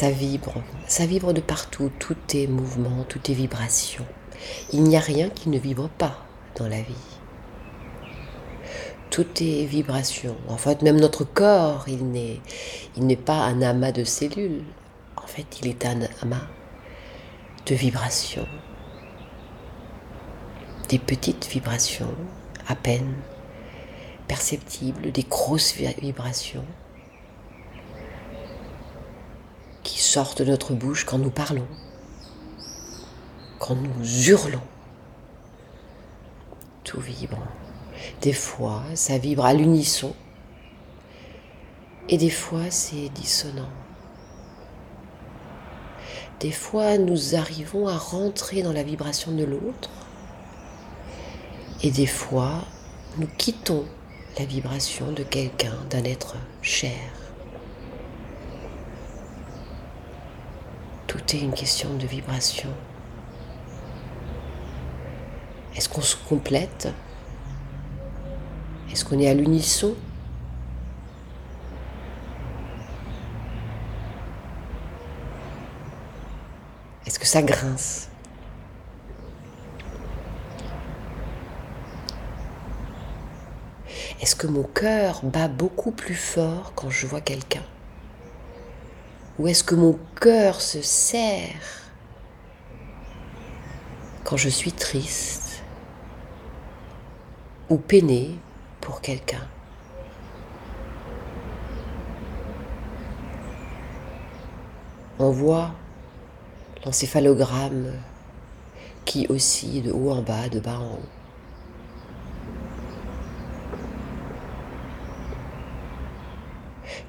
Ça vibre, ça vibre de partout, tout est mouvement, tout est vibration. Il n'y a rien qui ne vibre pas dans la vie. Tout est vibration. En fait, même notre corps, il n'est, il n'est pas un amas de cellules. En fait, il est un amas de vibrations. Des petites vibrations, à peine perceptibles, des grosses vibrations qui sortent de notre bouche quand nous parlons, quand nous hurlons. Tout vibre. Des fois, ça vibre à l'unisson et des fois, c'est dissonant. Des fois, nous arrivons à rentrer dans la vibration de l'autre et des fois, nous quittons la vibration de quelqu'un, d'un être cher. Tout est une question de vibration. Est-ce qu'on se complète? Est-ce qu'on est à l'unisson? Est-ce que ça grince? Est-ce que mon cœur bat beaucoup plus fort quand je vois quelqu'un? Ou est-ce que mon cœur se serre quand je suis triste ou peiné pour quelqu'un? On voit l'encéphalogramme qui oscille de haut en bas, de bas en haut.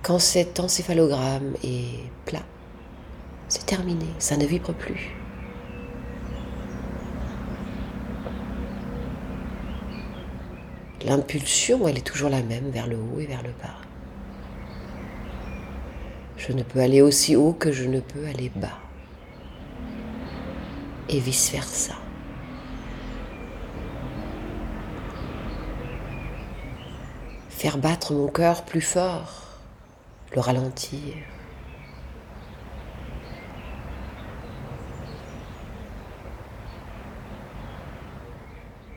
Quand cet encéphalogramme est plat, c'est terminé, ça ne vibre plus. L'impulsion, elle est toujours la même vers le haut et vers le bas. Je ne peux aller aussi haut que je ne peux aller bas. Et vice-versa. Faire battre mon cœur plus fort le ralentir.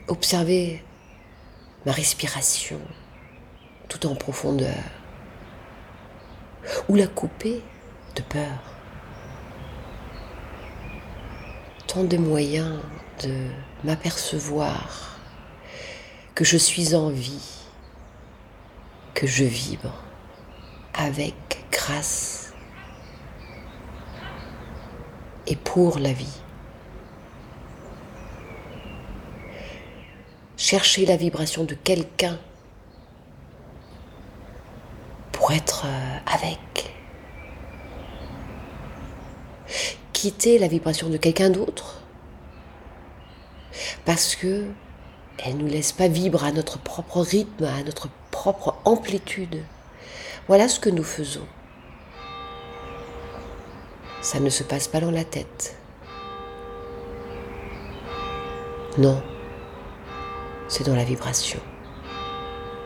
Observer ma respiration tout en profondeur ou la couper de peur. Tant de moyens de m'apercevoir que je suis en vie, que je vibre avec grâce et pour la vie. Chercher la vibration de quelqu'un pour être euh, avec. Quitter la vibration de quelqu'un d'autre parce que elle nous laisse pas vibrer à notre propre rythme, à notre propre amplitude. Voilà ce que nous faisons. Ça ne se passe pas dans la tête. Non, c'est dans la vibration.